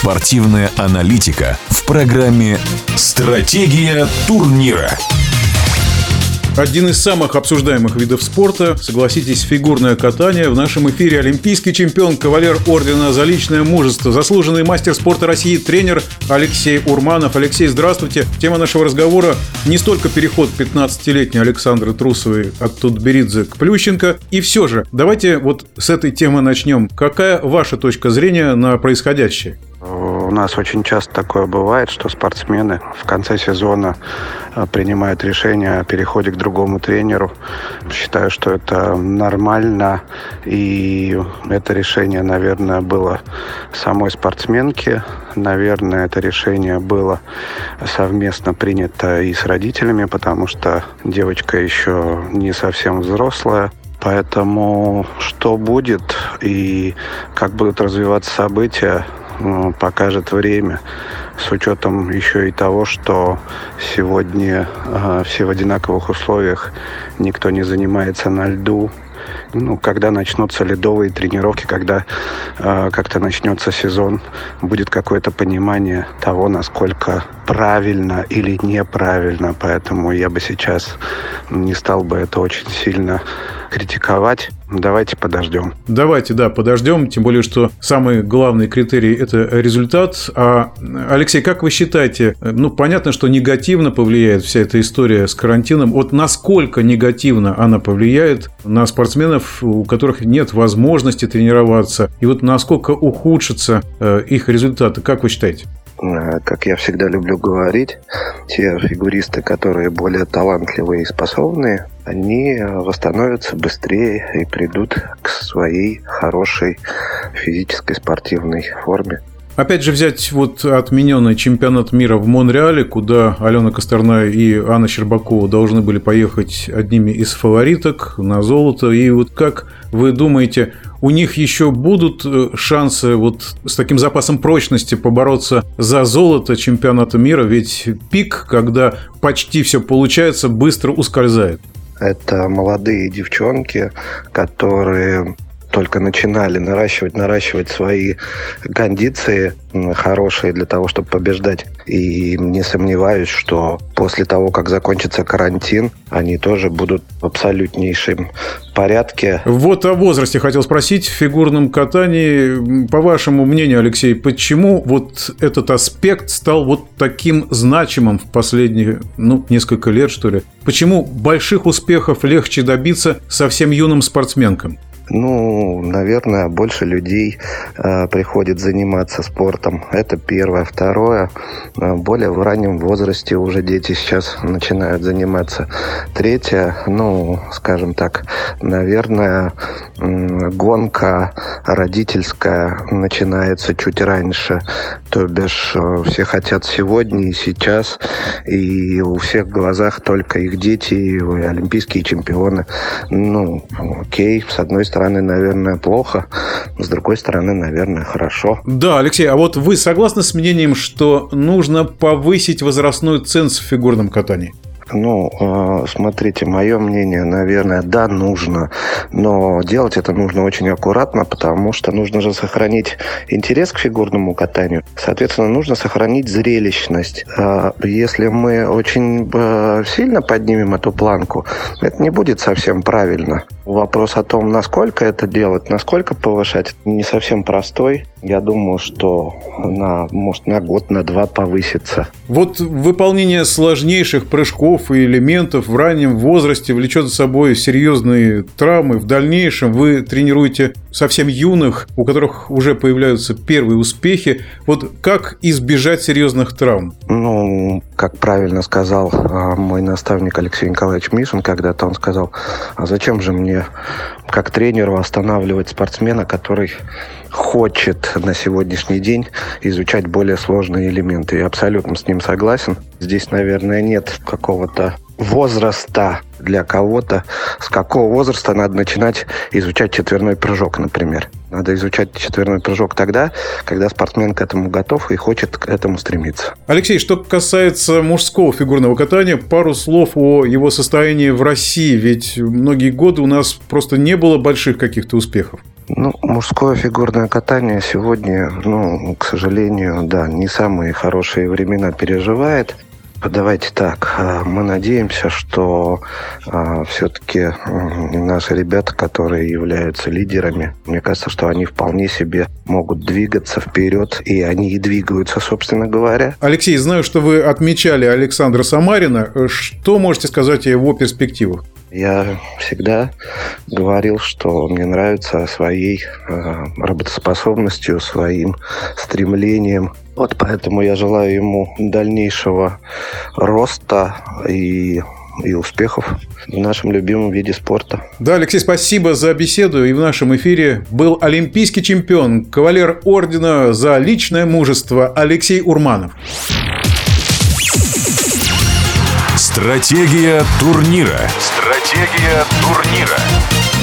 Спортивная аналитика в программе «Стратегия турнира». Один из самых обсуждаемых видов спорта, согласитесь, фигурное катание. В нашем эфире олимпийский чемпион, кавалер ордена за личное мужество, заслуженный мастер спорта России, тренер Алексей Урманов. Алексей, здравствуйте. Тема нашего разговора не столько переход 15-летней Александры Трусовой от Тутберидзе к Плющенко. И все же, давайте вот с этой темы начнем. Какая ваша точка зрения на происходящее? У нас очень часто такое бывает, что спортсмены в конце сезона э, принимают решение о переходе к другому тренеру. Считаю, что это нормально. И это решение, наверное, было самой спортсменки. Наверное, это решение было совместно принято и с родителями, потому что девочка еще не совсем взрослая. Поэтому что будет и как будут развиваться события, покажет время. С учетом еще и того, что сегодня э, все в одинаковых условиях, никто не занимается на льду. Ну, когда начнутся ледовые тренировки, когда э, как-то начнется сезон, будет какое-то понимание того, насколько правильно или неправильно. Поэтому я бы сейчас не стал бы это очень сильно критиковать. Давайте подождем. Давайте, да, подождем. Тем более, что самый главный критерий – это результат. А, Алексей, как вы считаете, ну, понятно, что негативно повлияет вся эта история с карантином. Вот насколько негативно она повлияет на спортсменов, у которых нет возможности тренироваться? И вот насколько ухудшатся э, их результаты? Как вы считаете? Э, как я всегда люблю говорить, те фигуристы, которые более талантливые и способные, они восстановятся быстрее и придут к своей хорошей физической спортивной форме. Опять же взять вот отмененный чемпионат мира в Монреале, куда Алена Косторная и Анна Щербакова должны были поехать одними из фавориток на золото. И вот как вы думаете, у них еще будут э, шансы вот с таким запасом прочности побороться за золото чемпионата мира? Ведь пик, когда почти все получается, быстро ускользает. Это молодые девчонки, которые только начинали наращивать, наращивать свои кондиции хорошие для того, чтобы побеждать. И не сомневаюсь, что после того, как закончится карантин, они тоже будут в абсолютнейшем порядке. Вот о возрасте хотел спросить. В фигурном катании, по вашему мнению, Алексей, почему вот этот аспект стал вот таким значимым в последние, ну, несколько лет, что ли? Почему больших успехов легче добиться совсем юным спортсменкам? Ну, наверное, больше людей э, приходит заниматься спортом. Это первое. Второе, э, более в раннем возрасте уже дети сейчас начинают заниматься. Третье, ну, скажем так, наверное, гонка родительская начинается чуть раньше. То бишь, э, все хотят сегодня и сейчас, и у всех в глазах только их дети, и олимпийские чемпионы. Ну, окей, с одной стороны, наверное, плохо, с другой стороны, наверное, хорошо. Да, Алексей, а вот вы согласны с мнением, что нужно повысить возрастной ценз в фигурном катании? Ну, э, смотрите, мое мнение, наверное, да, нужно. Но делать это нужно очень аккуратно, потому что нужно же сохранить интерес к фигурному катанию. Соответственно, нужно сохранить зрелищность. Э, если мы очень э, сильно поднимем эту планку, это не будет совсем правильно. Вопрос о том, насколько это делать, насколько повышать, не совсем простой. Я думаю, что на, может, на год, на два повысится. Вот выполнение сложнейших прыжков и элементов в раннем возрасте влечет за собой серьезные травмы. В дальнейшем вы тренируете совсем юных, у которых уже появляются первые успехи. Вот как избежать серьезных травм? Ну, как правильно сказал а, мой наставник Алексей Николаевич Мишин когда-то, он сказал, а зачем же мне как тренеру останавливать спортсмена, который хочет на сегодняшний день изучать более сложные элементы. Я абсолютно с ним согласен. Здесь, наверное, нет какого-то возраста для кого-то. С какого возраста надо начинать изучать четверной прыжок, например. Надо изучать четверной прыжок тогда, когда спортсмен к этому готов и хочет к этому стремиться. Алексей, что касается мужского фигурного катания, пару слов о его состоянии в России. Ведь многие годы у нас просто не было больших каких-то успехов. Ну, мужское фигурное катание сегодня, ну, к сожалению, да, не самые хорошие времена переживает. Давайте так, а, мы надеемся, что а, все-таки наши ребята, которые являются лидерами, мне кажется, что они вполне себе могут двигаться вперед, и они и двигаются, собственно говоря. Алексей, знаю, что вы отмечали Александра Самарина. Что можете сказать о его перспективах? Я всегда говорил, что мне нравится своей э, работоспособностью, своим стремлением. Вот поэтому я желаю ему дальнейшего роста и и успехов в нашем любимом виде спорта. Да, Алексей, спасибо за беседу. И в нашем эфире был олимпийский чемпион, кавалер ордена за личное мужество Алексей Урманов. Стратегия турнира. Стратегия турнира.